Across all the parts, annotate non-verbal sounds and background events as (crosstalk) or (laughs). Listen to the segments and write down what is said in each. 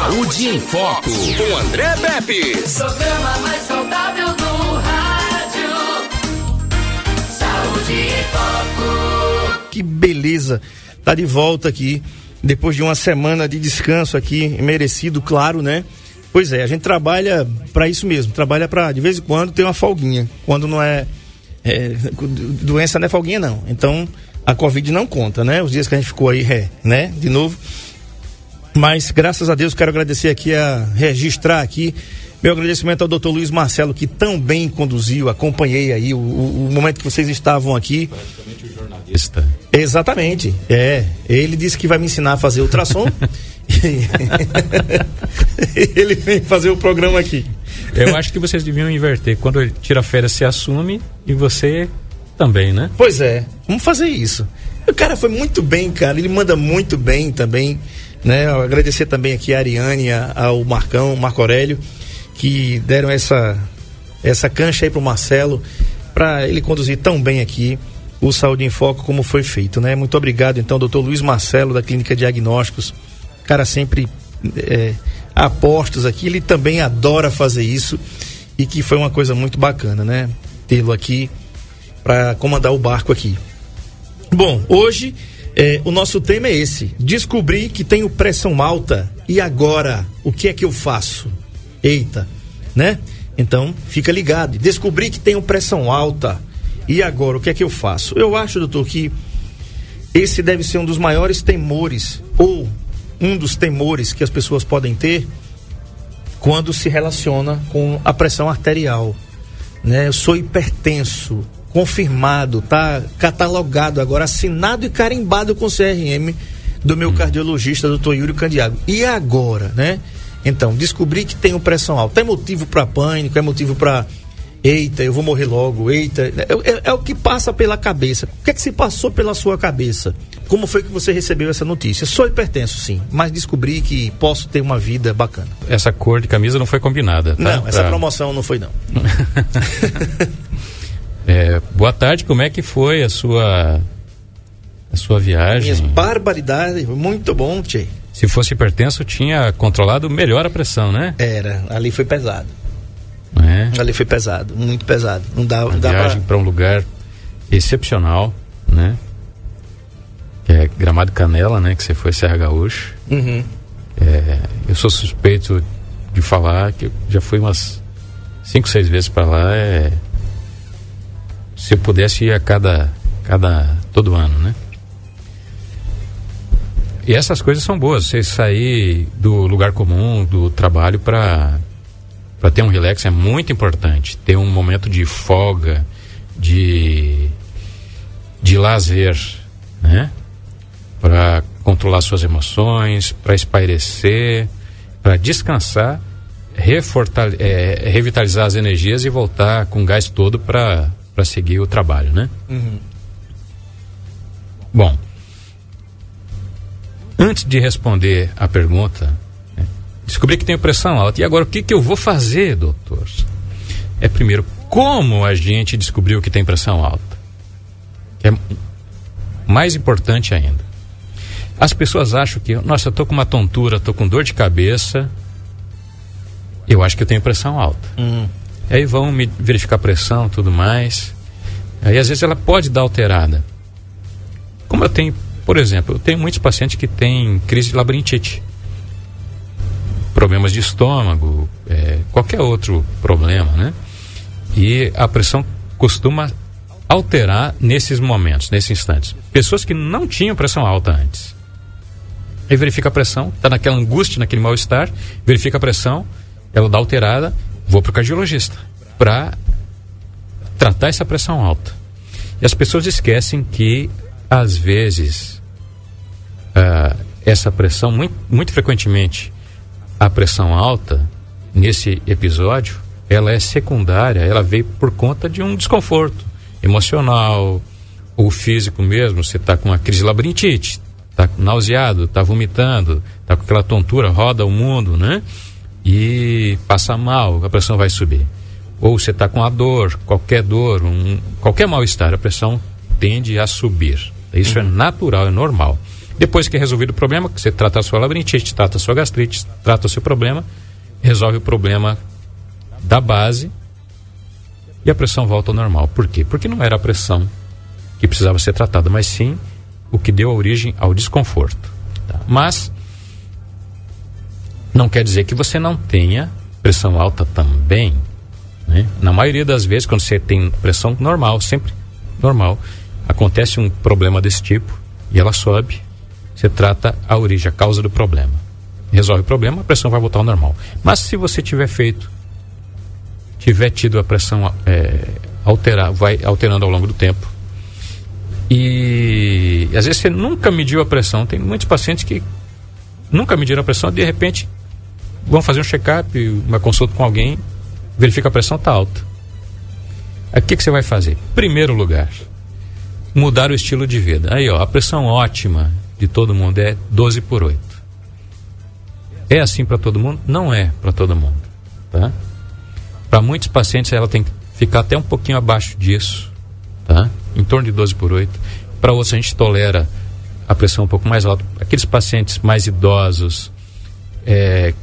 Saúde em Foco, com André Pepe. Programa mais saudável do rádio. Saúde em Foco. Que beleza. Tá de volta aqui, depois de uma semana de descanso aqui, merecido, claro, né? Pois é, a gente trabalha para isso mesmo, trabalha para de vez em quando ter uma folguinha, quando não é, é, doença não é folguinha não. Então a Covid não conta, né? Os dias que a gente ficou aí, é, né? De novo. Mas graças a Deus quero agradecer aqui a registrar aqui meu agradecimento ao doutor Luiz Marcelo, que tão bem conduziu, acompanhei aí o, o, o momento que vocês estavam aqui. Praticamente o jornalista. Exatamente. É. Ele disse que vai me ensinar a fazer ultrassom. (laughs) ele vem fazer o programa aqui. Eu acho que vocês deviam inverter. Quando ele tira férias, se assume e você também, né? Pois é, vamos fazer isso. O cara foi muito bem, cara. Ele manda muito bem também. Né? Agradecer também aqui a Ariane, ao Marcão, Marco Aurélio, que deram essa, essa cancha aí pro Marcelo, para ele conduzir tão bem aqui o Saúde em Foco como foi feito, né? Muito obrigado, então, doutor Luiz Marcelo, da Clínica Diagnósticos. Cara sempre é, apostos aqui, ele também adora fazer isso e que foi uma coisa muito bacana, né? Tê-lo aqui para comandar o barco aqui. Bom, hoje é, o nosso tema é esse: descobri que tenho pressão alta e agora o que é que eu faço? Eita, né? Então fica ligado. Descobri que tenho pressão alta e agora o que é que eu faço? Eu acho, doutor, que esse deve ser um dos maiores temores ou um dos temores que as pessoas podem ter quando se relaciona com a pressão arterial. Né? Eu sou hipertenso, confirmado, tá catalogado agora, assinado e carimbado com CRM do meu cardiologista, doutor Yuri Candiago. E agora, né? Então, descobri que tenho pressão alta. É motivo para pânico, é motivo para eita, eu vou morrer logo, eita. É, é, é, o que passa pela cabeça. O que é que se passou pela sua cabeça? Como foi que você recebeu essa notícia? Sou hipertenso, sim, mas descobri que posso ter uma vida bacana. Essa cor de camisa não foi combinada, tá? Não, essa pra... promoção não foi, não. (laughs) é, boa tarde, como é que foi a sua a sua viagem? Minhas barbaridades, muito bom, Tchê. Se fosse hipertenso, tinha controlado melhor a pressão, né? Era, ali foi pesado. É. Ali foi pesado, muito pesado. Não dá, Uma dá viagem para um lugar excepcional, né? Que é Gramado Canela, né? Que você foi Serra Gaúcha. Uhum. É, eu sou suspeito de falar que já fui umas cinco, seis vezes para lá. É, se eu pudesse ir a cada, cada todo ano, né? E essas coisas são boas. Você sair do lugar comum, do trabalho para para ter um relax é muito importante. Ter um momento de folga, de, de lazer, né? Para controlar suas emoções, para espairecer, para descansar, é, revitalizar as energias e voltar com gás todo para seguir o trabalho, né? Uhum. Bom, antes de responder a pergunta, Descobri que tenho pressão alta. E agora o que, que eu vou fazer, doutor? É primeiro, como a gente descobriu que tem pressão alta? É mais importante ainda. As pessoas acham que, nossa, eu tô com uma tontura, tô com dor de cabeça, eu acho que eu tenho pressão alta. Hum. Aí vão me verificar a pressão tudo mais. Aí às vezes ela pode dar alterada. Como eu tenho, por exemplo, eu tenho muitos pacientes que têm crise de labirintite problemas de estômago, é, qualquer outro problema, né? E a pressão costuma alterar nesses momentos, nesses instantes. Pessoas que não tinham pressão alta antes. Aí verifica a pressão, está naquela angústia, naquele mal-estar, verifica a pressão, ela dá alterada, vou para o cardiologista para tratar essa pressão alta. E as pessoas esquecem que, às vezes, uh, essa pressão, muito, muito frequentemente, a pressão alta, nesse episódio, ela é secundária, ela veio por conta de um desconforto emocional ou físico mesmo. Você está com uma crise labirintite, está nauseado, está vomitando, está com aquela tontura, roda o mundo, né? E passa mal, a pressão vai subir. Ou você está com a dor, qualquer dor, um, qualquer mal-estar, a pressão tende a subir. Isso é uhum. é natural, é normal. Depois que é resolvido o problema, que você trata a sua labirintite, trata a sua gastrite, trata o seu problema, resolve o problema da base e a pressão volta ao normal. Por quê? Porque não era a pressão que precisava ser tratada, mas sim o que deu origem ao desconforto. Tá? Mas não quer dizer que você não tenha pressão alta também. Né? Na maioria das vezes, quando você tem pressão normal, sempre normal, acontece um problema desse tipo e ela sobe, você trata a origem, a causa do problema. Resolve o problema, a pressão vai voltar ao normal. Mas se você tiver feito, tiver tido a pressão é, alterar, vai alterando ao longo do tempo, e às vezes você nunca mediu a pressão. Tem muitos pacientes que nunca mediram a pressão, de repente vão fazer um check-up, uma consulta com alguém, verifica a pressão está alta. O que, que você vai fazer? Primeiro lugar, mudar o estilo de vida. Aí, ó, a pressão ótima de todo mundo é 12 por 8. É assim para todo mundo? Não é para todo mundo, tá? Para muitos pacientes ela tem que ficar até um pouquinho abaixo disso, tá? Em torno de 12 por 8. Para outros a gente tolera a pressão um pouco mais alta. Aqueles pacientes mais idosos, é,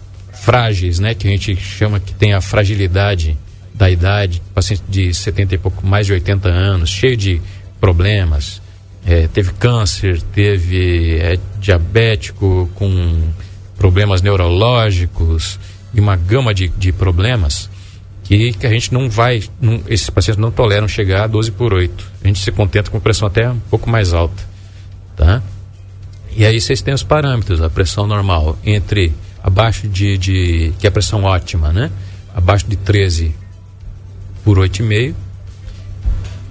frágeis, né, que a gente chama que tem a fragilidade da idade, paciente de 70 e pouco, mais de 80 anos, cheio de problemas, é, teve câncer, teve é, diabético com problemas neurológicos e uma gama de, de problemas que, que a gente não vai, não, esses pacientes não toleram chegar a 12 por 8. A gente se contenta com pressão até um pouco mais alta, tá? E aí vocês têm os parâmetros, a pressão normal entre abaixo de, de que é a pressão ótima, né? Abaixo de 13 por 8,5.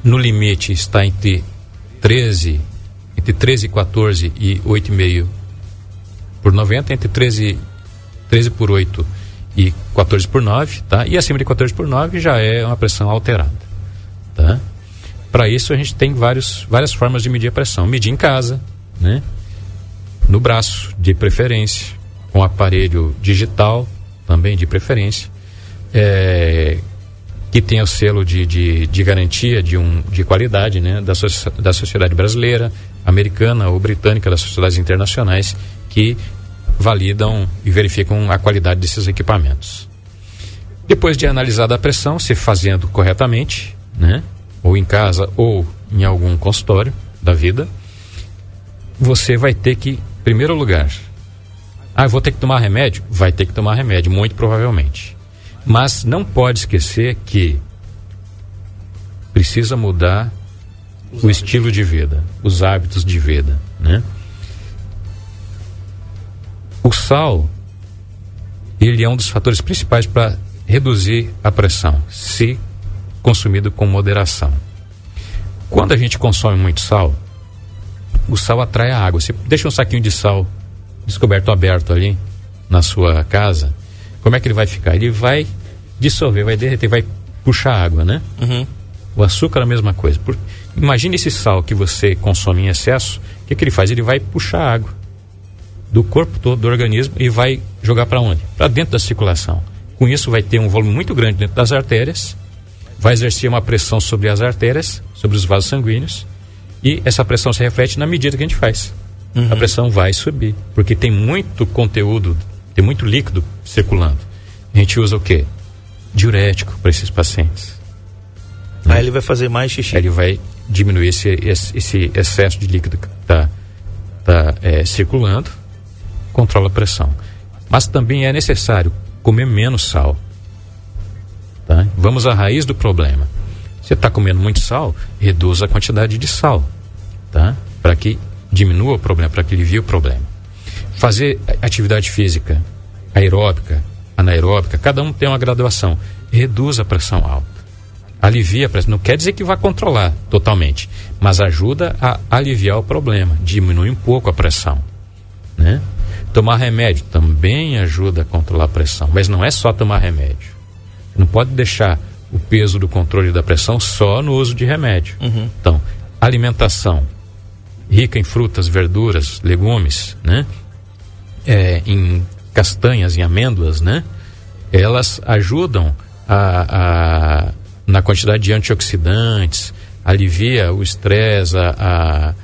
No limite está entre 13, entre 13 e 14 e 8,5 por 90, entre 13, 13 por 8 e 14 por 9, tá? E acima de 14 por 9 já é uma pressão alterada, tá? Para isso a gente tem vários, várias formas de medir a pressão. Medir em casa, né? No braço, de preferência com aparelho digital, também de preferência, é, que tenha o selo de, de, de, garantia de, um, de qualidade né, da, so, da sociedade brasileira, americana ou britânica, das sociedades internacionais, que validam e verificam a qualidade desses equipamentos. Depois de analisada a pressão, se fazendo corretamente, né, ou em casa ou em algum consultório da vida, você vai ter que, em primeiro lugar, ah, vou ter que tomar remédio? Vai ter que tomar remédio, muito provavelmente. Mas não pode esquecer que precisa mudar os o estilo de vida, os hábitos de vida, né? O sal, ele é um dos fatores principais para reduzir a pressão, se consumido com moderação. Quando a gente consome muito sal, o sal atrai a água. Você deixa um saquinho de sal descoberto aberto ali na sua casa, como é que ele vai ficar? Ele vai dissolver, vai derreter, vai puxar água, né? Uhum. O açúcar é a mesma coisa. Por... Imagine esse sal que você consome em excesso, o que, que ele faz? Ele vai puxar água do corpo todo, do organismo, e vai jogar para onde? Para dentro da circulação. Com isso, vai ter um volume muito grande dentro das artérias, vai exercer uma pressão sobre as artérias, sobre os vasos sanguíneos, e essa pressão se reflete na medida que a gente faz uhum. a pressão vai subir. Porque tem muito conteúdo, tem muito líquido circulando. A gente usa o quê? Diurético para esses pacientes. Né? Aí ele vai fazer mais xixi. Aí ele vai diminuir esse, esse, esse excesso de líquido que está tá, é, circulando, controla a pressão. Mas também é necessário comer menos sal. Tá? Vamos à raiz do problema. Você está comendo muito sal, reduz a quantidade de sal, tá? Para que diminua o problema, para que alivie o problema. Fazer atividade física aeróbica, anaeróbica, cada um tem uma graduação. Reduz a pressão alta. Alivia a pressão. Não quer dizer que vai controlar totalmente, mas ajuda a aliviar o problema, diminui um pouco a pressão. Né? Tomar remédio também ajuda a controlar a pressão, mas não é só tomar remédio. Não pode deixar o peso do controle da pressão só no uso de remédio. Uhum. Então, alimentação, rica em frutas, verduras, legumes, né? É, em castanhas, em amêndoas, né? Elas ajudam a, a na quantidade de antioxidantes, alivia o estresse, a, a,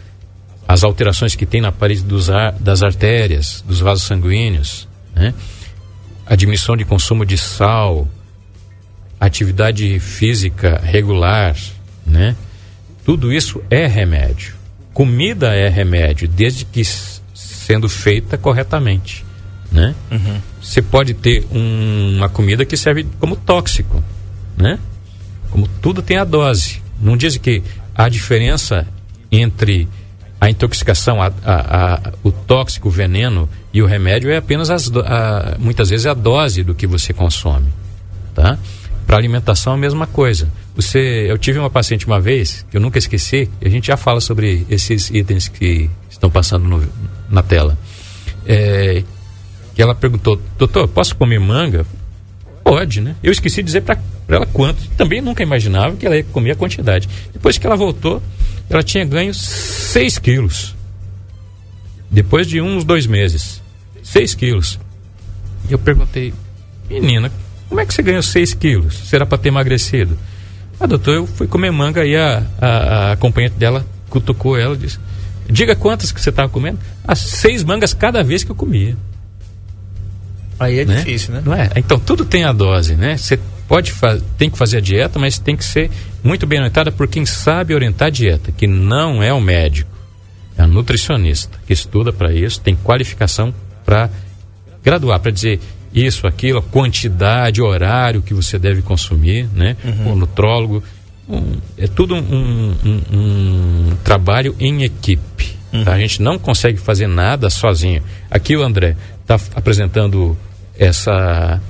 as alterações que tem na parede dos ar, das artérias, dos vasos sanguíneos, né? a diminuição de consumo de sal, atividade física regular, né? Tudo isso é remédio. Comida é remédio, desde que sendo feita corretamente, né? Uhum. Você pode ter um, uma comida que serve como tóxico, né? Como tudo tem a dose. Não dizem que a diferença entre a intoxicação, a, a, a, o tóxico, o veneno e o remédio é apenas as, muitas vezes a dose do que você consome, tá? Para alimentação é a mesma coisa. Você, eu tive uma paciente uma vez que eu nunca esqueci. E a gente já fala sobre esses itens que estão passando no, na tela. É, que ela perguntou, doutor, posso comer manga? Pode, né? Eu esqueci de dizer para ela quanto. Também nunca imaginava que ela ia comer a quantidade. Depois que ela voltou, ela tinha ganho 6 quilos. Depois de uns dois meses. 6 quilos. E eu perguntei, menina, como é que você ganhou 6 quilos? Será para ter emagrecido? Ah, doutor, eu fui comer manga e a, a, a acompanhante dela cutucou ela e disse: Diga quantas que você estava comendo? As seis mangas cada vez que eu comia. Aí é né? difícil, né? Não é? Então tudo tem a dose, né? Você pode tem que fazer a dieta, mas tem que ser muito bem orientada por quem sabe orientar a dieta, que não é o médico, é a nutricionista que estuda para isso, tem qualificação para graduar, para dizer isso, aquilo, a quantidade, horário que você deve consumir, né? Uhum. O nutrólogo, um, é tudo um, um, um, trabalho em equipe. Uhum. Tá? A gente não consegue fazer nada sozinho. Aqui o André está apresentando essa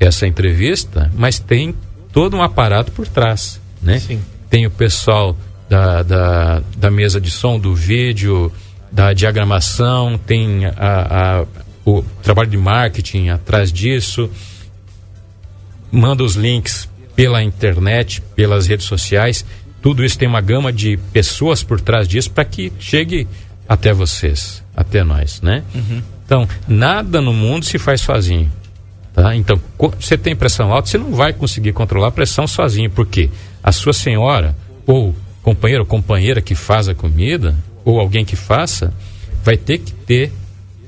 essa entrevista, mas tem todo um aparato por trás, né? Sim. Tem o pessoal da, da, da mesa de som, do vídeo, da diagramação, tem a, a, o trabalho de marketing atrás disso, manda os links pela internet, pelas redes sociais, tudo isso tem uma gama de pessoas por trás disso para que chegue até vocês, até nós, né? Uhum. Então, nada no mundo se faz sozinho. Tá? Então, você tem pressão alta, você não vai conseguir controlar a pressão sozinho, porque a sua senhora, ou companheiro ou companheira que faz a comida, ou alguém que faça, vai ter que ter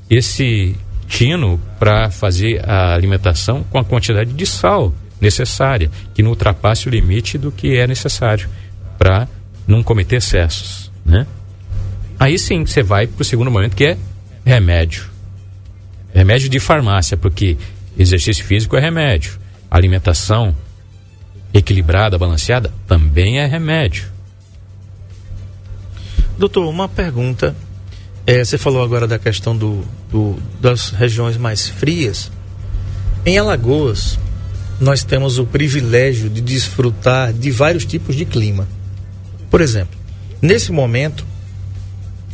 esse tino para fazer a alimentação com a quantidade de sal necessária, que não ultrapasse o limite do que é necessário para não cometer excessos, né? Aí sim você vai para o segundo momento que é remédio. Remédio de farmácia, porque Exercício físico é remédio. Alimentação equilibrada, balanceada, também é remédio. Doutor, uma pergunta. É, você falou agora da questão do, do, das regiões mais frias. Em Alagoas, nós temos o privilégio de desfrutar de vários tipos de clima. Por exemplo, nesse momento,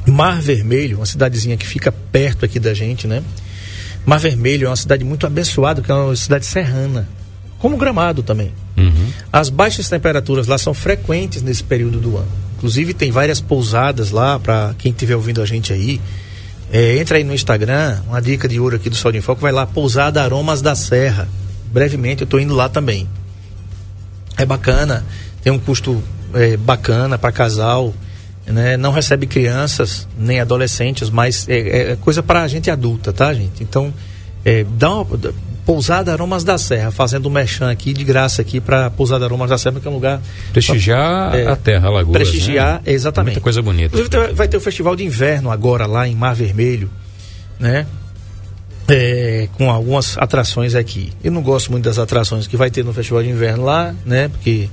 Mar Vermelho, uma cidadezinha que fica perto aqui da gente, né? Mar Vermelho é uma cidade muito abençoada, que é uma cidade serrana, como Gramado também. Uhum. As baixas temperaturas lá são frequentes nesse período do ano. Inclusive tem várias pousadas lá para quem estiver ouvindo a gente aí. É, entra aí no Instagram, uma dica de ouro aqui do Sol de Foco, vai lá, Pousada Aromas da Serra. Brevemente eu estou indo lá também. É bacana, tem um custo é, bacana para casal né? Não recebe crianças nem adolescentes, mas é, é coisa para gente adulta, tá, gente? Então, é, dá uma, Pousada Aromas da Serra, fazendo um merchan aqui de graça aqui para Pousada Aromas da Serra, que é um lugar. Prestigiar é, a terra, a Lagoa. Prestigiar, né? exatamente. Muita coisa bonita. Vai ter o festival de inverno agora lá em Mar Vermelho, né? É, com algumas atrações aqui. Eu não gosto muito das atrações que vai ter no festival de inverno lá, né? Porque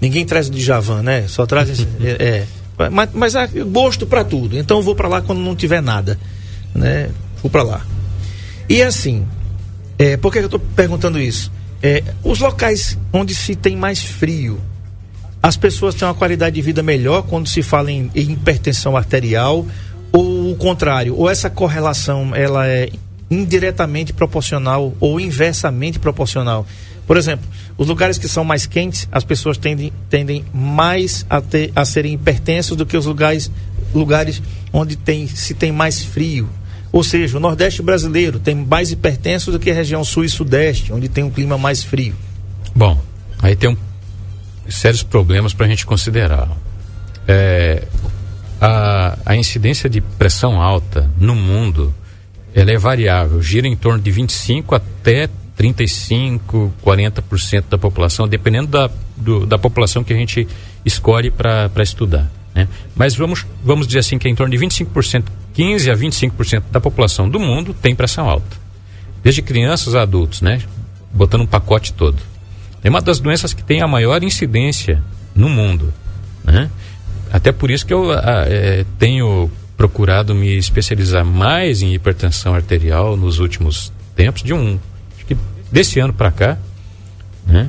ninguém traz de Javan, né? Só traz. (laughs) é, é mas, mas há gosto para tudo. Então eu vou para lá quando não tiver nada. Né? Vou para lá. E assim, é, por que eu estou perguntando isso? É, os locais onde se tem mais frio, as pessoas têm uma qualidade de vida melhor quando se fala em, em hipertensão arterial ou o contrário? Ou essa correlação ela é indiretamente proporcional ou inversamente proporcional? Por exemplo, os lugares que são mais quentes, as pessoas tendem, tendem mais a, ter, a serem hipertensos do que os lugares, lugares onde tem, se tem mais frio. Ou seja, o Nordeste brasileiro tem mais hipertensos do que a região Sul e Sudeste, onde tem um clima mais frio. Bom, aí tem um, sérios problemas para a gente considerar. É, a, a incidência de pressão alta no mundo ela é variável, gira em torno de 25 até 35, 40% da população, dependendo da, do, da população que a gente escolhe para estudar. Né? Mas vamos, vamos dizer assim que é em torno de 25%, 15 a 25% da população do mundo tem pressão alta. Desde crianças a adultos, né? Botando um pacote todo. É uma das doenças que tem a maior incidência no mundo, né? Até por isso que eu a, é, tenho procurado me especializar mais em hipertensão arterial nos últimos tempos, de um, acho que desse ano para cá, né?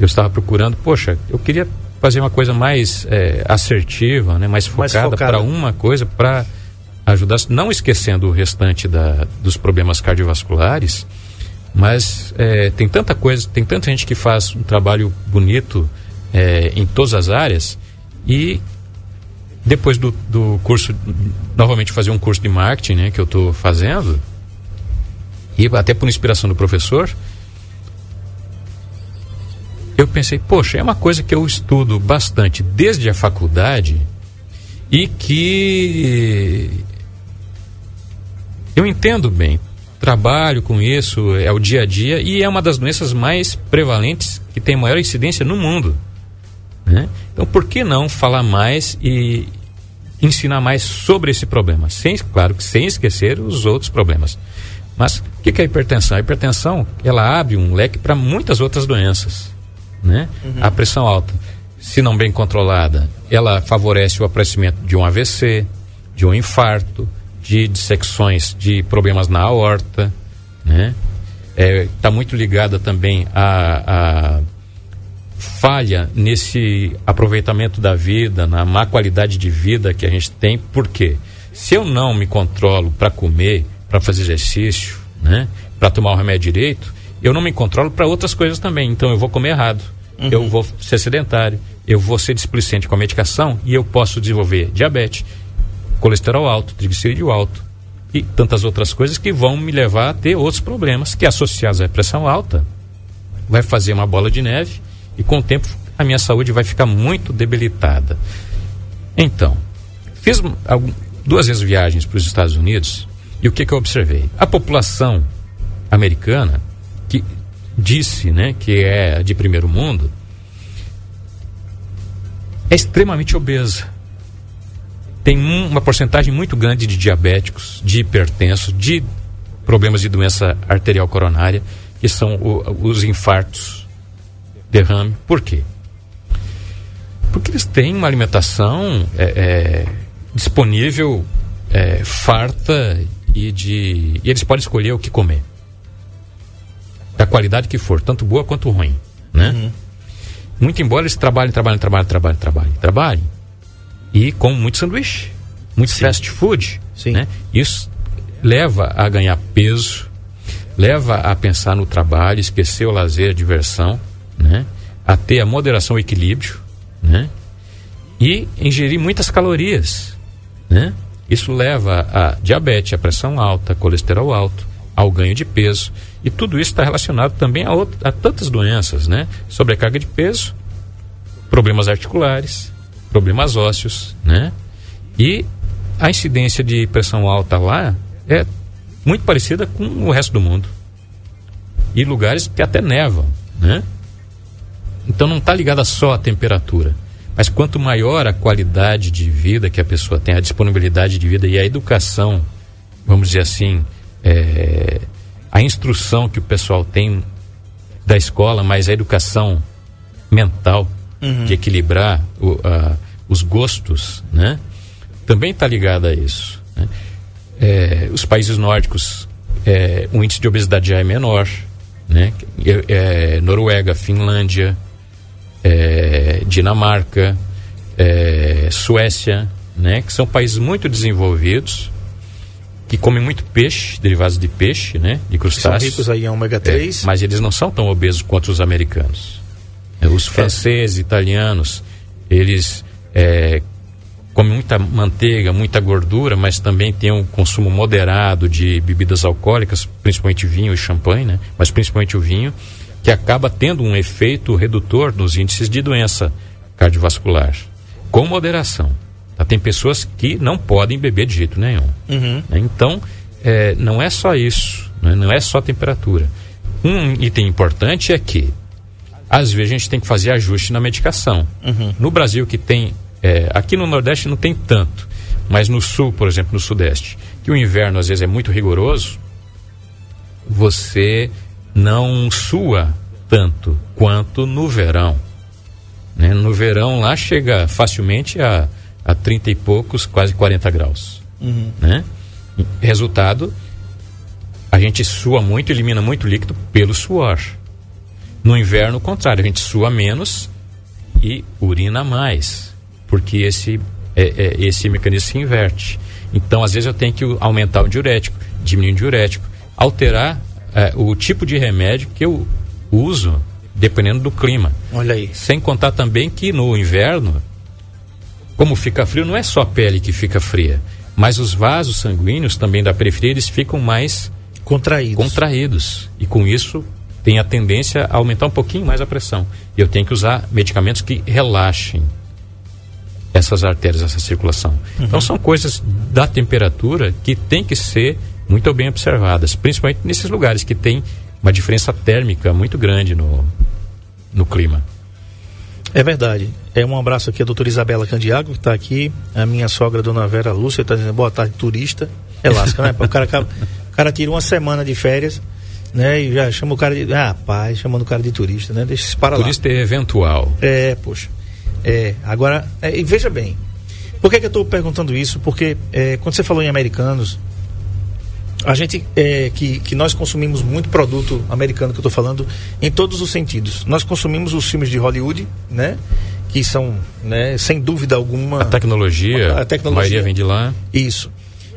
Eu estava procurando, poxa, eu queria fazer uma coisa mais é, assertiva, né? mais focada, focada. para uma coisa, para ajudar, não esquecendo o restante da, dos problemas cardiovasculares, mas é, tem tanta coisa, tem tanta gente que faz um trabalho bonito é, em todas as áreas e depois do, do curso, novamente fazer um curso de marketing, né, que eu estou fazendo, e até por inspiração do professor, eu pensei, poxa, é uma coisa que eu estudo bastante desde a faculdade e que eu entendo bem, trabalho com isso, é o dia a dia e é uma das doenças mais prevalentes que tem maior incidência no mundo. Né? Então, por que não falar mais e ensinar mais sobre esse problema? Sem, claro que sem esquecer os outros problemas. Mas o que é a hipertensão? A hipertensão ela abre um leque para muitas outras doenças. Né? Uhum. A pressão alta, se não bem controlada, ela favorece o aparecimento de um AVC, de um infarto, de dissecções de problemas na aorta, né? Está é, tá muito ligada também a falha nesse aproveitamento da vida, na má qualidade de vida que a gente tem. Por quê? Se eu não me controlo para comer, para fazer exercício, né? para tomar o remédio direito, eu não me controlo para outras coisas também. Então eu vou comer errado, uhum. eu vou ser sedentário, eu vou ser displicente com a medicação e eu posso desenvolver diabetes, colesterol alto, triglicerídeo alto e tantas outras coisas que vão me levar a ter outros problemas que associados à pressão alta vai fazer uma bola de neve e com o tempo a minha saúde vai ficar muito debilitada. Então, fiz duas vezes viagens para os Estados Unidos e o que, que eu observei? A população americana, que disse né, que é de primeiro mundo, é extremamente obesa. Tem um, uma porcentagem muito grande de diabéticos, de hipertensos, de problemas de doença arterial coronária, que são o, os infartos derrame. Por quê? Porque eles têm uma alimentação é, é, disponível, é, farta e de. E eles podem escolher o que comer. Da qualidade que for, tanto boa quanto ruim. Né? Uhum. Muito embora eles trabalhem, trabalhem, trabalhem, trabalhem, trabalhem, trabalhem. E com muito sanduíche, muito Sim. fast food. Sim. Né? Isso leva a ganhar peso, leva a pensar no trabalho, esquecer o lazer, a diversão né? a ter a moderação, o equilíbrio, né? e ingerir muitas calorias. Né? Isso leva a diabetes, a pressão alta, colesterol alto, ao ganho de peso. E tudo isso está relacionado também a, outro, a tantas doenças, né? Sobrecarga de peso, problemas articulares, problemas ósseos, né? E a incidência de pressão alta lá é muito parecida com o resto do mundo. E lugares que até nevam, né? Então não está ligada só à temperatura. Mas quanto maior a qualidade de vida que a pessoa tem, a disponibilidade de vida e a educação, vamos dizer assim, é, a instrução que o pessoal tem da escola, mas a educação mental uhum. de equilibrar o, a, os gostos, né? Também está ligada a isso. Né? É, os países nórdicos, é, o índice de obesidade já é menor, né? É, Noruega, Finlândia, é, Dinamarca, é, Suécia, né, que são países muito desenvolvidos, que comem muito peixe, derivados de peixe, né, de crustáceos. São ricos aí em ômega 3. É, mas eles não são tão obesos quanto os americanos. É, os franceses, italianos, eles é, comem muita manteiga, muita gordura, mas também têm um consumo moderado de bebidas alcoólicas, principalmente vinho e champanhe, né? Mas principalmente o vinho que acaba tendo um efeito redutor nos índices de doença cardiovascular, com moderação. Tá? Tem pessoas que não podem beber de jeito nenhum. Uhum. né? Então, é, não é só isso, né? não é só temperatura. Um item importante é que, às vezes, a gente tem que fazer ajuste na medicação. No Brasil, que tem. é, aqui no Nordeste não tem tanto, mas no Sul, por exemplo, no Sudeste, que o inverno às vezes é muito rigoroso, você não sua tanto quanto no verão. né? No verão lá chega facilmente a, a 30 e poucos, quase 40 graus. Né? E, Resultado, a gente sua muito, elimina muito líquido pelo suor. No inverno, o contrário, a gente sua menos e urina mais, porque esse, é, é, esse mecanismo se inverte. Então, às vezes, eu tenho que aumentar o diurético, diminuir o diurético, alterar é, o tipo de remédio que eu uso, dependendo do clima. Olha aí. Sem contar também que no inverno, como fica frio, não é só a pele que fica fria, mas os vasos sanguíneos também da periferia eles ficam mais Contraídos. contraídos. E com isso tem a tendência a aumentar um pouquinho mais a pressão. E eu tenho que usar medicamentos que relaxem essas artérias, essa circulação. Então são coisas da temperatura que tem que ser muito bem observadas, principalmente nesses lugares que tem uma diferença térmica muito grande no, no clima. É verdade. É um abraço aqui a doutora Isabela Candiago, que está aqui. A minha sogra, dona Vera Lúcia, está dizendo boa tarde, turista. É lasca, né? O cara, acaba- o cara tira uma semana de férias, né? E já chama o cara de. Ah, pai, chamando o cara de turista, né? Deixa isso para lá. Turista é eventual. É, poxa. É, agora, é, e veja bem. Por que, que eu estou perguntando isso? Porque é, quando você falou em americanos, a gente é, que, que nós consumimos muito produto americano que eu estou falando em todos os sentidos. Nós consumimos os filmes de Hollywood, né? Que são, né, sem dúvida alguma. A tecnologia, A tecnologia. maioria vem de lá. Isso.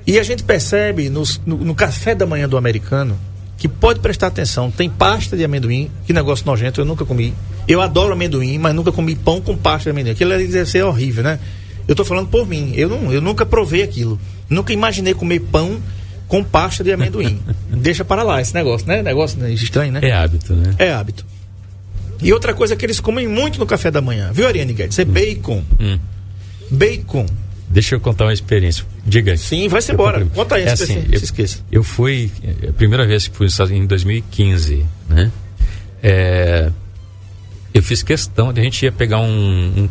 E a gente percebe nos- no, no café da manhã do americano que pode prestar atenção. Tem pasta de amendoim, que negócio nojento, eu nunca comi. Eu adoro amendoim, mas nunca comi pão com pasta de amendoim. Aquilo deve ser horrível, né? Eu tô falando por mim. Eu, não, eu nunca provei aquilo. Nunca imaginei comer pão com pasta de amendoim. (laughs) Deixa para lá esse negócio, né? Negócio né, estranho, né? É hábito, né? É hábito. E outra coisa que eles comem muito no café da manhã, viu, Ariane Guedes? É bacon. Hum. Bacon. Deixa eu contar uma experiência. Diga. Sim, vai-se embora. Conta aí, é assim, eu, se esqueça. eu fui, é a primeira vez que fui nos Estados Unidos em 2015, né? É, eu fiz questão de a gente ia pegar um, um-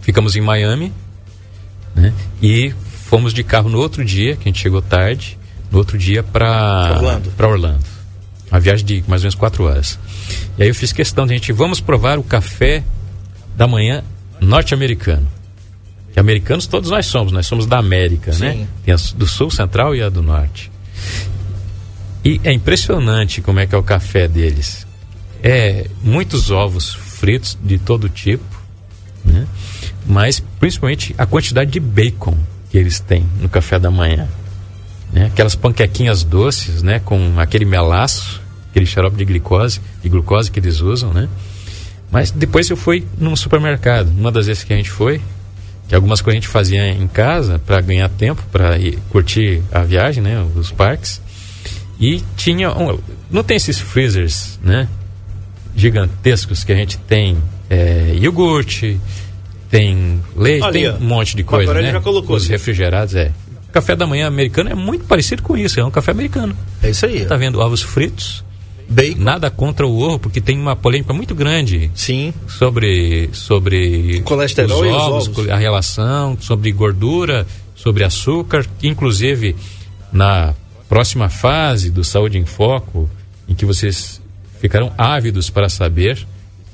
ficamos em Miami, né? E fomos de carro no outro dia, que a gente chegou tarde, no outro dia para Orlando. Para Orlando. Uma viagem de mais ou menos quatro horas. E aí eu fiz questão de a gente vamos provar o café da manhã norte-americano. Que americanos todos nós somos, nós somos da América, Sim. né? Tem a do sul, central e a do norte. E é impressionante como é que é o café deles. É muitos ovos fritos de todo tipo, né? Mas principalmente a quantidade de bacon que eles têm no café da manhã. Né? Aquelas panquequinhas doces, né? Com aquele melaço, aquele xarope de glicose, de glucose que eles usam, né? Mas depois eu fui num supermercado, uma das vezes que a gente foi, que algumas coisas a gente fazia em casa para ganhar tempo, para curtir a viagem, né, os parques. E tinha, não tem esses freezers, né, gigantescos que a gente tem é, iogurte, tem leite, Ali, tem um monte de coisa, né? já colocou Os ali. refrigerados, é. O café da manhã americano é muito parecido com isso, é um café americano. É isso aí. Tá vendo ovos fritos? Bacon. Nada contra o ovo, porque tem uma polêmica muito grande Sim. sobre sobre Colesterol os e os ovos, ovos. a relação sobre gordura, sobre açúcar, inclusive na próxima fase do Saúde em Foco, em que vocês ficarão ávidos para saber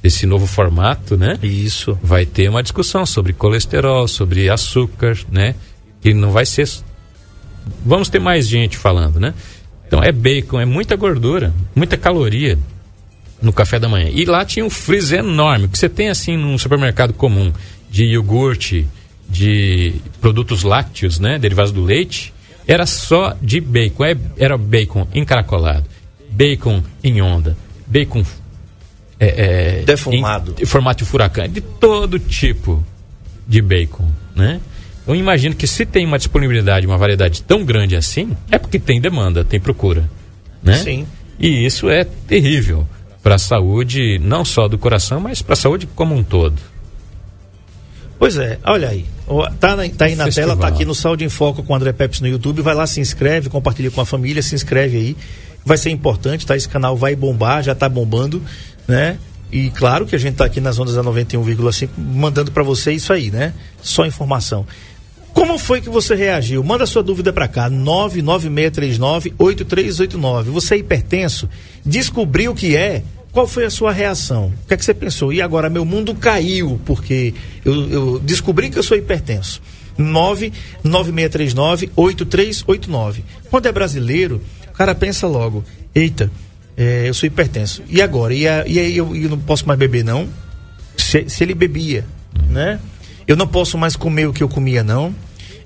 desse novo formato, né? Isso. Vai ter uma discussão sobre colesterol, sobre açúcar, né? Que não vai ser vamos ter mais gente falando, né? Então é bacon, é muita gordura, muita caloria no café da manhã. E lá tinha um freezer enorme, que você tem assim num supermercado comum de iogurte, de produtos lácteos, né, derivados do leite, era só de bacon, É- era bacon encaracolado, bacon em onda, bacon é, é, Defumado. em, em formato de furacão, de todo tipo de bacon, né? Eu imagino que se tem uma disponibilidade, uma variedade tão grande assim, é porque tem demanda, tem procura, né? Sim. E isso é terrível para a saúde, não só do coração, mas para a saúde como um todo. Pois é, olha aí. Tá, na- tá aí na Festival. tela, tá aqui no Saúde em Foco com o André Peps no YouTube. Vai lá, se inscreve, compartilha com a família, se inscreve aí. Vai ser importante, tá? Esse canal vai bombar, já tá bombando, né? E claro que a gente tá aqui nas ondas da 91,5 mandando para você isso aí, né? Só informação. Como foi que você reagiu? Manda sua dúvida para cá, 99639-8389. Você é hipertenso? Descobriu o que é? Qual foi a sua reação? O que é que você pensou? E agora meu mundo caiu porque eu, eu descobri que eu sou hipertenso. 99639-8389. Quando é brasileiro, o cara pensa logo: eita, é, eu sou hipertenso. E agora? E, aí eu, eu não posso mais beber, não? se, se ele bebia, né? Eu não posso mais comer o que eu comia, não.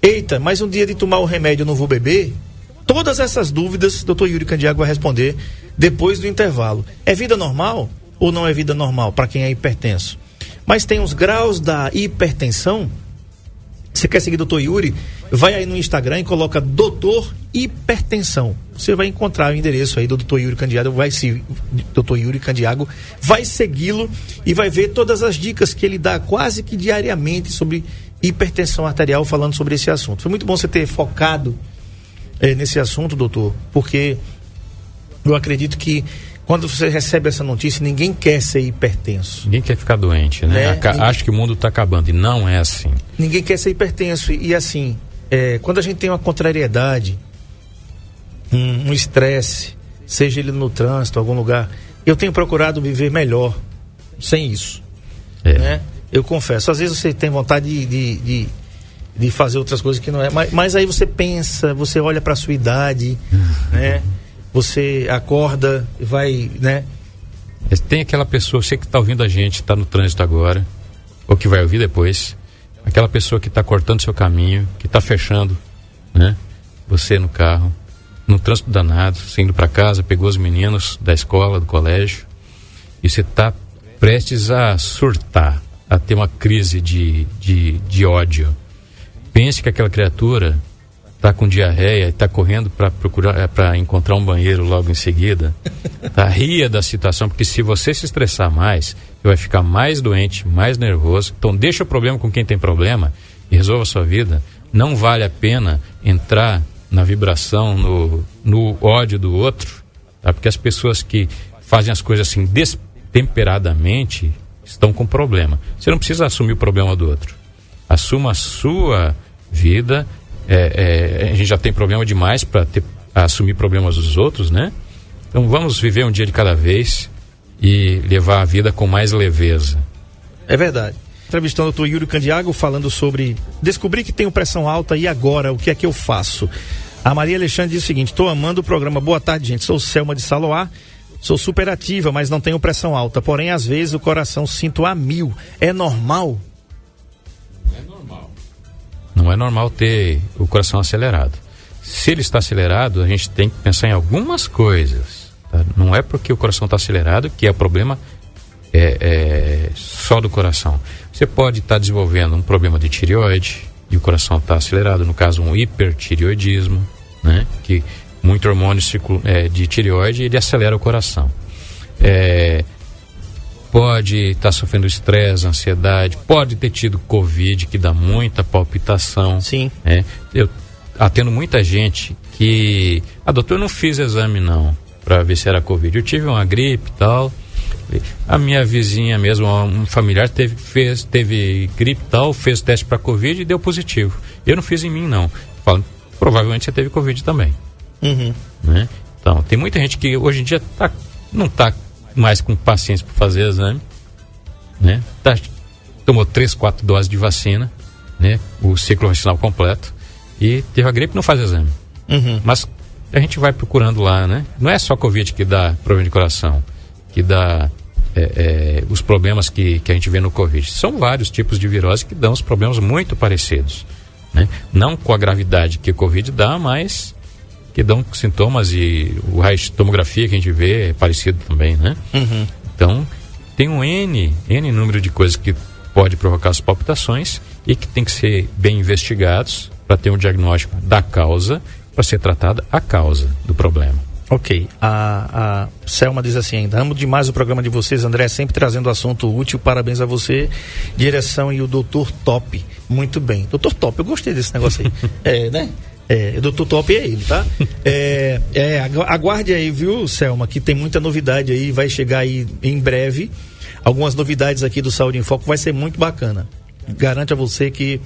Eita, mas um dia de tomar o remédio eu não vou beber? Todas essas dúvidas, doutor Yuri Candiago vai responder depois do intervalo. É vida normal ou não é vida normal para quem é hipertenso? Mas tem os graus da hipertensão. Você quer seguir doutor Yuri? Vai aí no Instagram e coloca doutor hipertensão. Você vai encontrar o endereço aí do doutor Yuri Candiago, vai se doutor Yuri Candiago, vai segui-lo e vai ver todas as dicas que ele dá quase que diariamente sobre hipertensão arterial, falando sobre esse assunto. Foi muito bom você ter focado eh, nesse assunto, doutor, porque eu acredito que quando você recebe essa notícia, ninguém quer ser hipertenso. Ninguém quer ficar doente, né? Né? Ninguém- Acho que o mundo está acabando e não é assim. Ninguém quer ser hipertenso. E, assim, é, quando a gente tem uma contrariedade, um um estresse, seja ele no trânsito, algum lugar, eu tenho procurado viver melhor sem isso. É. Né? Eu confesso. Às vezes você tem vontade de, de, de, de fazer outras coisas que não é. Mas, mas aí você pensa, você olha para sua idade, né? Você acorda, vai, né? É, Tem aquela pessoa, você que está ouvindo a gente, está no trânsito agora, ou que vai ouvir depois, aquela pessoa que está cortando seu caminho, que está fechando, né? Você no carro, no trânsito danado, você indo para casa, pegou os meninos da escola, do colégio, e você está prestes a surtar, a ter uma crise de, de, de ódio. Pense que aquela criatura está com diarreia e está correndo para procurar para encontrar um banheiro logo em seguida. Tá ria da situação, porque se você se estressar mais, você vai ficar mais doente, mais nervoso. Então deixa o problema com quem tem problema e resolva a sua vida. Não vale a pena entrar na vibração, no, no ódio do outro, tá? porque as pessoas que fazem as coisas assim destemperadamente estão com problema. Você não precisa assumir o problema do outro. Assuma a sua vida. É, é, a gente já tem problema demais para assumir problemas dos outros, né? Então vamos viver um dia de cada vez e levar a vida com mais leveza. É verdade. Entrevistando o doutor Yuri Candiago, falando sobre descobrir que tenho pressão alta e agora, o que é que eu faço? A Maria Alexandre diz o seguinte: estou amando o programa. Boa tarde, gente. Sou Selma de Saloá. Sou super ativa, mas não tenho pressão alta. Porém, às vezes o coração sinto a mil. É normal? Não é normal ter o coração acelerado. Se ele está acelerado, a gente tem que pensar em algumas coisas. tá? Não é porque o coração está acelerado que é problema é, é, só do coração. Você pode estar desenvolvendo um problema de tireoide e o coração está acelerado, no caso um hipertireoidismo, né? que muito hormônio é, de tireoide ele acelera o coração. É, pode estar sofrendo estresse, ansiedade, pode ter tido Covid, que dá muita palpitação. Sim. É, eu atendo muita gente que. Ah, doutor, eu não fiz exame não, para ver se era Covid. Eu tive uma gripe e tal. A minha vizinha mesmo, um familiar, teve, fez, teve gripe e tal, fez teste para Covid e deu positivo. Eu não fiz em mim, não. Falo, provavelmente você teve Covid também. Uhum. Né? Então, tem muita gente que hoje em dia tá, não está mais com paciência para fazer exame, né? Tá, tomou três, quatro doses de vacina, né? O ciclo vacinal completo e teve a gripe não faz exame. Uhum. Mas a gente vai procurando lá, né? Não é só Covid que dá problema de coração, que dá é, é, os problemas que, que a gente vê no Covid. São vários tipos de virose que dão os problemas muito parecidos. Né? Não com a gravidade que o Covid dá, mas que dão sintomas e o raio de tomografia que a gente vê é parecido também, né? Uhum. Então, tem um N, N número de coisas que pode provocar as palpitações e que tem que ser bem investigados para ter um diagnóstico da causa, para ser tratada a causa do problema. Ok. A, a Selma diz assim ainda, amo demais o programa de vocês, André, sempre trazendo assunto útil, parabéns a você, direção e o doutor Top. Muito bem. Doutor Top, eu gostei desse negócio aí. (laughs) é, né? É, doutor Top é ele, tá? É, é, aguarde aí, viu, Selma, que tem muita novidade aí, vai chegar aí em breve. Algumas novidades aqui do Saúde em Foco, vai ser muito bacana. Garanto a você que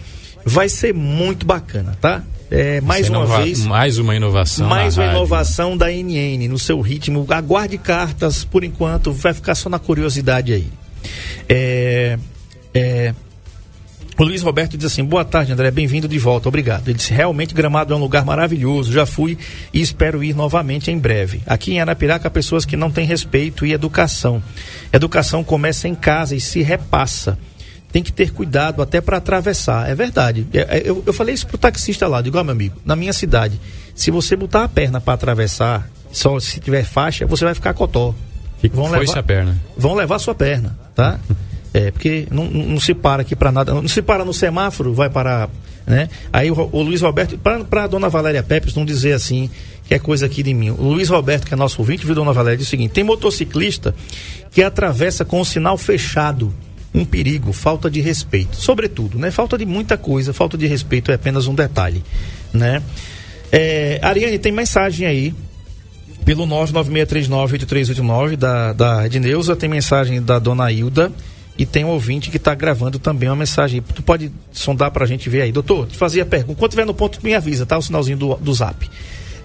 vai ser muito bacana, tá? É, mais uma inova vez. Mais uma inovação. Mais uma rádio. inovação da NN no seu ritmo. Aguarde cartas, por enquanto, vai ficar só na curiosidade aí. É, é, o Luiz Roberto diz assim: boa tarde, André, bem-vindo de volta, obrigado. Ele disse: realmente Gramado é um lugar maravilhoso, já fui e espero ir novamente em breve. Aqui em Arapiraca, pessoas que não têm respeito e educação. Educação começa em casa e se repassa tem que ter cuidado até para atravessar. É verdade. Eu, eu falei isso pro taxista lá, digo, meu amigo, na minha cidade, se você botar a perna para atravessar, só se tiver faixa, você vai ficar cotó. Vão levar a perna. Vão levar a sua perna, tá? (laughs) é, porque não, não se para aqui para nada. Não se para no semáforo, vai parar, né? Aí o, o Luiz Roberto, para a dona Valéria Pepes não dizer assim, que é coisa aqui de mim. O Luiz Roberto, que é nosso ouvinte, viu, dona Valéria, diz o seguinte: tem motociclista que atravessa com o sinal fechado um perigo, falta de respeito. Sobretudo, né? Falta de muita coisa, falta de respeito é apenas um detalhe, né? É, Ariane, tem mensagem aí pelo 996398389 da, da Edneuza, tem mensagem da dona Hilda e tem um ouvinte que está gravando também uma mensagem. Tu pode sondar para a gente ver aí. Doutor, te fazia pergunta. Quando tiver no ponto, me avisa, tá? O sinalzinho do, do zap.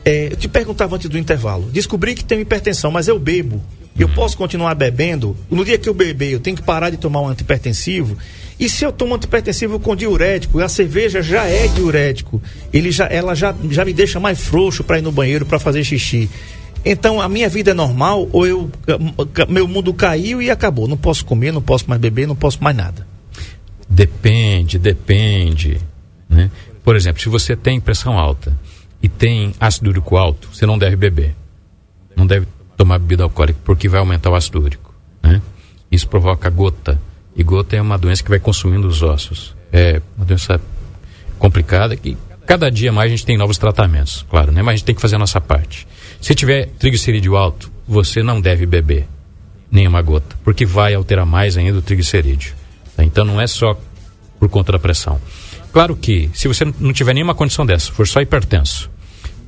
É, eu te perguntava antes do intervalo. Descobri que tenho hipertensão, mas eu bebo. Eu posso continuar bebendo? No dia que eu beber, eu tenho que parar de tomar um antipertensivo? E se eu tomo antipertensivo com diurético, a cerveja já é diurético, ele já, ela já, já me deixa mais frouxo para ir no banheiro para fazer xixi. Então a minha vida é normal ou eu meu mundo caiu e acabou? Não posso comer, não posso mais beber, não posso mais nada. Depende, depende. Né? Por exemplo, se você tem pressão alta e tem ácido úrico alto, você não deve beber. Não deve tomar bebida alcoólica, porque vai aumentar o ácido úrico. Né? Isso provoca gota. E gota é uma doença que vai consumindo os ossos. É uma doença complicada que cada dia mais a gente tem novos tratamentos, claro, né? Mas a gente tem que fazer a nossa parte. Se tiver triglicerídeo alto, você não deve beber nenhuma gota, porque vai alterar mais ainda o triglicerídeo. Tá? Então não é só por conta da pressão. Claro que, se você não tiver nenhuma condição dessa, for só hipertenso,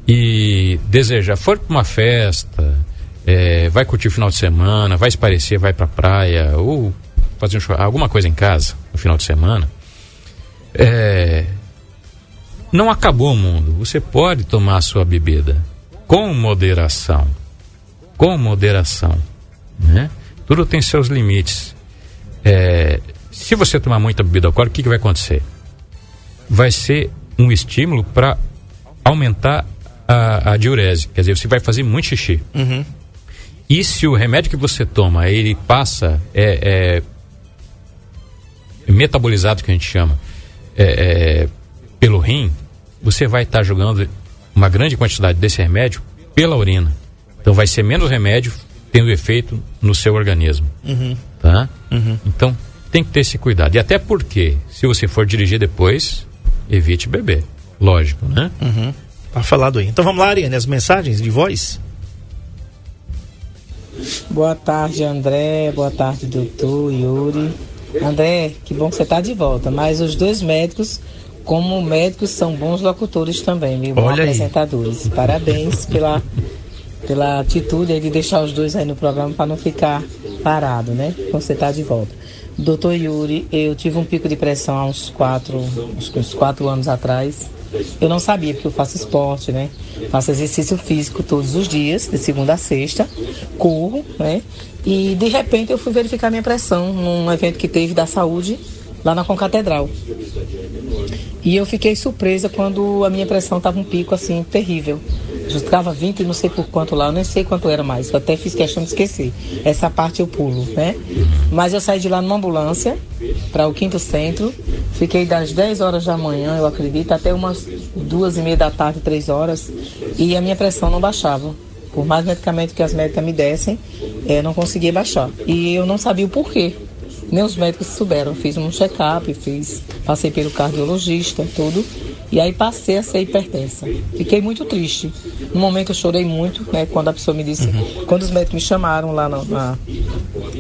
e deseja, for para uma festa, é, vai curtir o final de semana, vai esparecer, vai pra praia, ou fazer um alguma coisa em casa no final de semana, é, não acabou o mundo. Você pode tomar a sua bebida com moderação. Com moderação. Né? Tudo tem seus limites. É, se você tomar muita bebida alcoólica, o que, que vai acontecer? Vai ser um estímulo para aumentar a, a, diurese. Quer dizer, você vai fazer muito xixi. Uhum. E se o remédio que você toma, ele passa, é, é metabolizado, que a gente chama, é, é, pelo rim, você vai estar tá jogando uma grande quantidade desse remédio pela urina. Então vai ser menos remédio tendo efeito no seu organismo. Uhum. Tá? Uhum. Então tem que ter esse cuidado. E até porque, se você for dirigir depois, evite beber. Lógico, né? Uhum. Tá falado aí. Então vamos lá, Ariane, as mensagens de voz? Boa tarde, André. Boa tarde, doutor Yuri. André, que bom que você está de volta. Mas os dois médicos, como médicos, são bons locutores também, viu? Bons apresentadores. Aí. Parabéns pela, pela atitude de deixar os dois aí no programa para não ficar parado, né? Quando você está de volta. Doutor Yuri, eu tive um pico de pressão há uns quatro, uns quatro anos atrás. Eu não sabia, porque eu faço esporte, né? Faço exercício físico todos os dias, de segunda a sexta, corro, né? E de repente eu fui verificar minha pressão num evento que teve da saúde lá na Concatedral. E eu fiquei surpresa quando a minha pressão estava um pico assim terrível. Estava 20 não sei por quanto lá, eu nem sei quanto era mais. Eu até fiz questão de esquecer. Essa parte eu pulo, né? Mas eu saí de lá numa ambulância para o quinto centro. Fiquei das 10 horas da manhã, eu acredito, até umas duas e meia da tarde, três horas. E a minha pressão não baixava. Por mais medicamento que as médicas me dessem, eu eh, não conseguia baixar. E eu não sabia o porquê. Nem os médicos souberam. Fiz um check-up, fiz, passei pelo cardiologista, tudo. E aí passei a ser hipertensa. Fiquei muito triste. No momento eu chorei muito, né? Quando a pessoa me disse, uhum. quando os médicos me chamaram lá na, na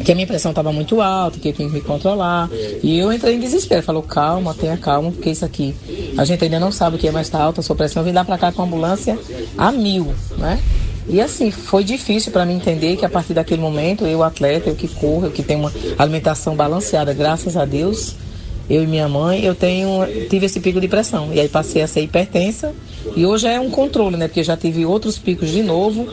que a minha pressão estava muito alta, que eu tinha que me controlar. E eu entrei em desespero. Falou, calma, tenha calma, porque isso aqui a gente ainda não sabe o que é mais estar alta, a sua pressão. Eu vim lá para cá com a ambulância a mil, né? E assim, foi difícil para mim entender que a partir daquele momento, eu atleta, eu que corro, eu que tenho uma alimentação balanceada, graças a Deus, eu e minha mãe, eu tenho, tive esse pico de pressão. E aí passei a ser hipertensa. E hoje é um controle, né? Porque já tive outros picos de novo.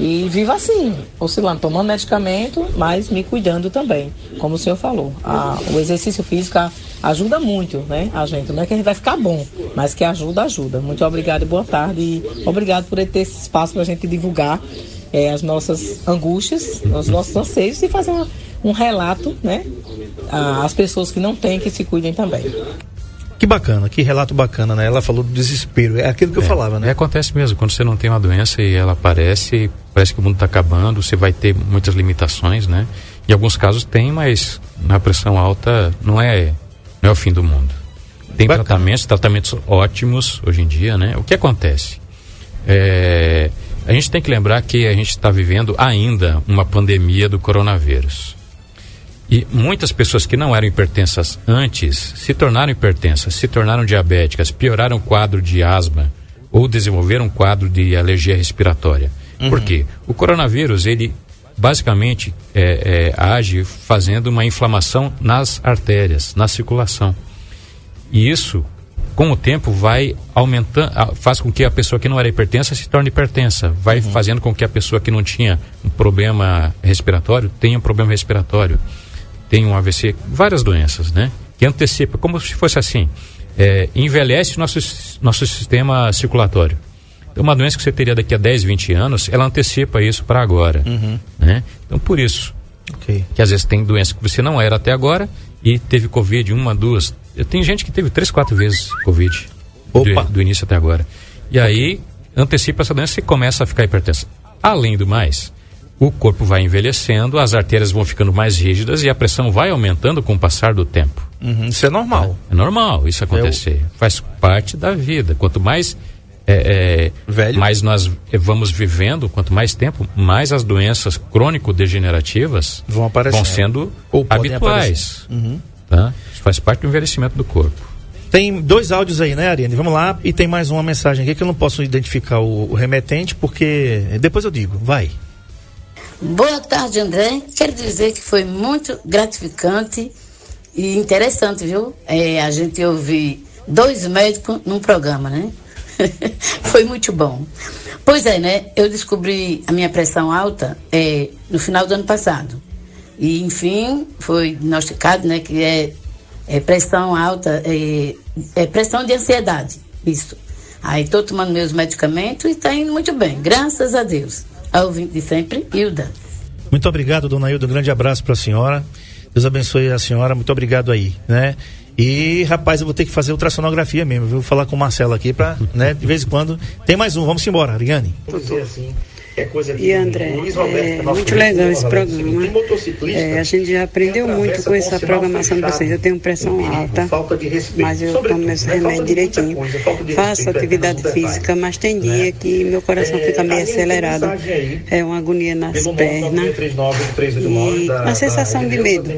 E vivo assim, oscilando, tomando medicamento, mas me cuidando também. Como o senhor falou. A, o exercício físico ajuda muito, né? A gente. Não é que a gente vai ficar bom, mas que ajuda, ajuda. Muito obrigado e boa tarde. E obrigado por ter esse espaço para a gente divulgar é, as nossas angústias, os nossos anseios e fazer uma um relato, né? Às pessoas que não têm, que se cuidem também. Que bacana, que relato bacana, né? Ela falou do desespero, é aquilo que é, eu falava, né? É, acontece mesmo, quando você não tem uma doença e ela aparece, parece que o mundo está acabando, você vai ter muitas limitações, né? Em alguns casos tem, mas na pressão alta não é, não é o fim do mundo. Tem bacana. tratamentos, tratamentos ótimos hoje em dia, né? O que acontece? É, a gente tem que lembrar que a gente está vivendo ainda uma pandemia do coronavírus. E muitas pessoas que não eram hipertensas antes se tornaram hipertensas, se tornaram diabéticas, pioraram o quadro de asma ou desenvolveram um quadro de alergia respiratória. Uhum. Por quê? O coronavírus, ele basicamente é, é, age fazendo uma inflamação nas artérias, na circulação. E isso, com o tempo, vai aumentando, faz com que a pessoa que não era hipertensa se torne hipertensa, vai uhum. fazendo com que a pessoa que não tinha um problema respiratório tenha um problema respiratório tem um AVC, várias doenças, né? Que antecipa, como se fosse assim, é, envelhece nosso, nosso sistema circulatório. Então, uma doença que você teria daqui a 10, 20 anos, ela antecipa isso para agora, uhum. né? Então, por isso, okay. que às vezes tem doença que você não era até agora e teve Covid uma, duas. Tem gente que teve três, quatro vezes Covid do, do, início até agora. E aí, antecipa essa doença e começa a ficar hipertensa. Além do mais, o corpo vai envelhecendo, as artérias vão ficando mais rígidas e a pressão vai aumentando com o passar do tempo. Uhum, isso é normal. É, é normal isso acontecer. O... Faz parte da vida. Quanto mais é, é, Velho. mais nós vamos vivendo, quanto mais tempo, mais as doenças crônico-degenerativas vão, vão sendo habituais. Uhum. Tá? Isso faz parte do envelhecimento do corpo. Tem dois áudios aí, né, Ariane? Vamos lá. E tem mais uma mensagem aqui que eu não posso identificar o, o remetente, porque depois eu digo. Vai. Boa tarde, André. Quero dizer que foi muito gratificante e interessante, viu? É, a gente ouvir dois médicos num programa, né? (laughs) foi muito bom. Pois é, né? Eu descobri a minha pressão alta é, no final do ano passado. E, enfim, foi diagnosticado, né, que é, é pressão alta, é, é pressão de ansiedade. Isso. Aí estou tomando meus medicamentos e está indo muito bem, graças a Deus a ouvinte de sempre, Hilda. Muito obrigado, dona Hilda. Um grande abraço para a senhora. Deus abençoe a senhora. Muito obrigado aí, né? E, rapaz, eu vou ter que fazer ultrassonografia mesmo. Vou falar com o Marcelo aqui para, né, de vez em quando. Tem mais um, vamos embora, Ariane. Vou dizer assim, é coisa E André, é muito legal esse programa. É, a gente já aprendeu muito com essa programação de vocês. Eu tenho pressão alta, mas eu tomo meus remédios direitinho. Faço atividade física, mas tem né? dia que meu coração é, fica meio acelerado. É uma agonia nas pernas. E uma sensação de medo.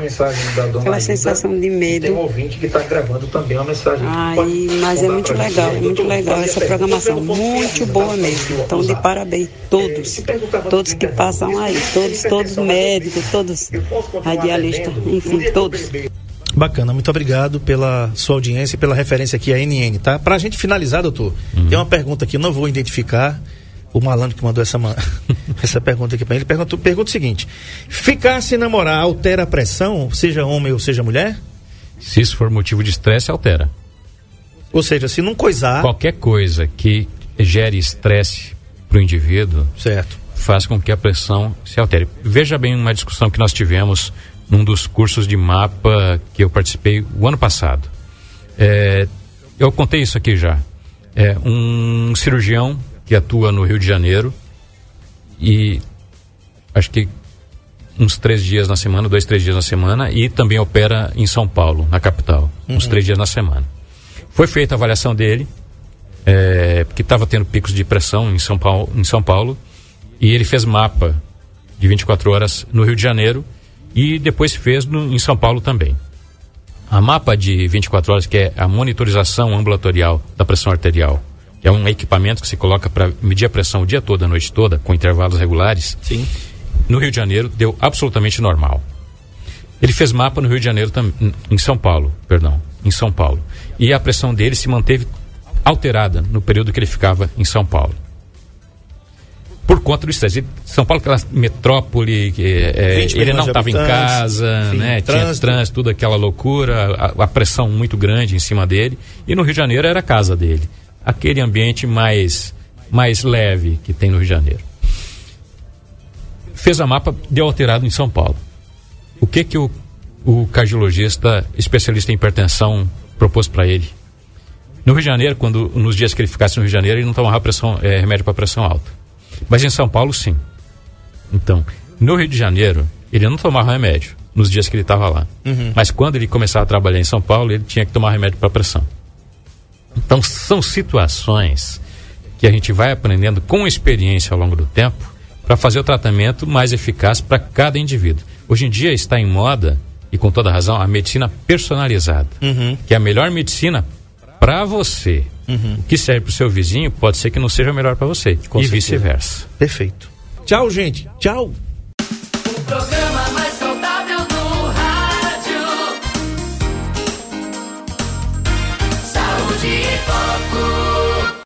Aquela sensação de medo. Tem ouvinte que está gravando também uma mensagem. Ai, mas é muito legal, muito legal essa programação. Muito boa mesmo. Então, de parabéns todos todos, todos que passam aí, todos, todos médicos, todos radialistas, enfim, todos. Bacana, muito obrigado pela sua audiência e pela referência aqui à NN, tá? Pra gente finalizar, doutor, uhum. tem uma pergunta aqui, não vou identificar o malandro que mandou essa, (laughs) essa pergunta aqui para ele. Pergunta, pergunta o seguinte: ficar sem namorar altera a pressão, seja homem ou seja mulher? Se isso for motivo de estresse, altera. Ou seja, se não coisar. Qualquer coisa que gere estresse para o indivíduo, certo. faz com que a pressão se altere. Veja bem uma discussão que nós tivemos num dos cursos de mapa que eu participei o ano passado. É, eu contei isso aqui já. É um cirurgião que atua no Rio de Janeiro e acho que uns três dias na semana, dois, três dias na semana, e também opera em São Paulo, na capital, uhum. uns três dias na semana. Foi feita a avaliação dele, é, porque estava tendo picos de pressão em São, Paulo, em São Paulo, e ele fez mapa de 24 horas no Rio de Janeiro e depois fez no, em São Paulo também. A mapa de 24 horas, que é a monitorização ambulatorial da pressão arterial, que é um equipamento que se coloca para medir a pressão o dia todo, a noite toda, com intervalos regulares. Sim. No Rio de Janeiro deu absolutamente normal. Ele fez mapa no Rio de Janeiro, em São Paulo, perdão, em São Paulo. E a pressão dele se manteve alterada no período que ele ficava em São Paulo. Por conta do estresse. São Paulo, aquela metrópole, que, é, ele não estava em casa, enfim, né? Trânsito. tinha trânsito, tudo aquela loucura, a, a, pressão muito grande em cima dele. E no Rio de Janeiro era a casa dele. Aquele ambiente mais, mais leve que tem no Rio de Janeiro. Fez a mapa, deu alterado em São Paulo. O que que o, o cardiologista especialista em hipertensão propôs para ele? No Rio de Janeiro, quando nos dias que ele ficasse no Rio de Janeiro, ele não tomava pressão, é, remédio para pressão alta. Mas em São Paulo, sim. Então, no Rio de Janeiro, ele não tomava remédio nos dias que ele estava lá. Uhum. Mas quando ele começava a trabalhar em São Paulo, ele tinha que tomar remédio para pressão. Então, são situações que a gente vai aprendendo com experiência ao longo do tempo para fazer o tratamento mais eficaz para cada indivíduo. Hoje em dia está em moda, e com toda razão, a medicina personalizada, uhum. que é a melhor medicina para você. Uhum. O que serve para o seu vizinho pode ser que não seja melhor para você. Com e vice-versa. Perfeito. Tchau, gente. Tchau.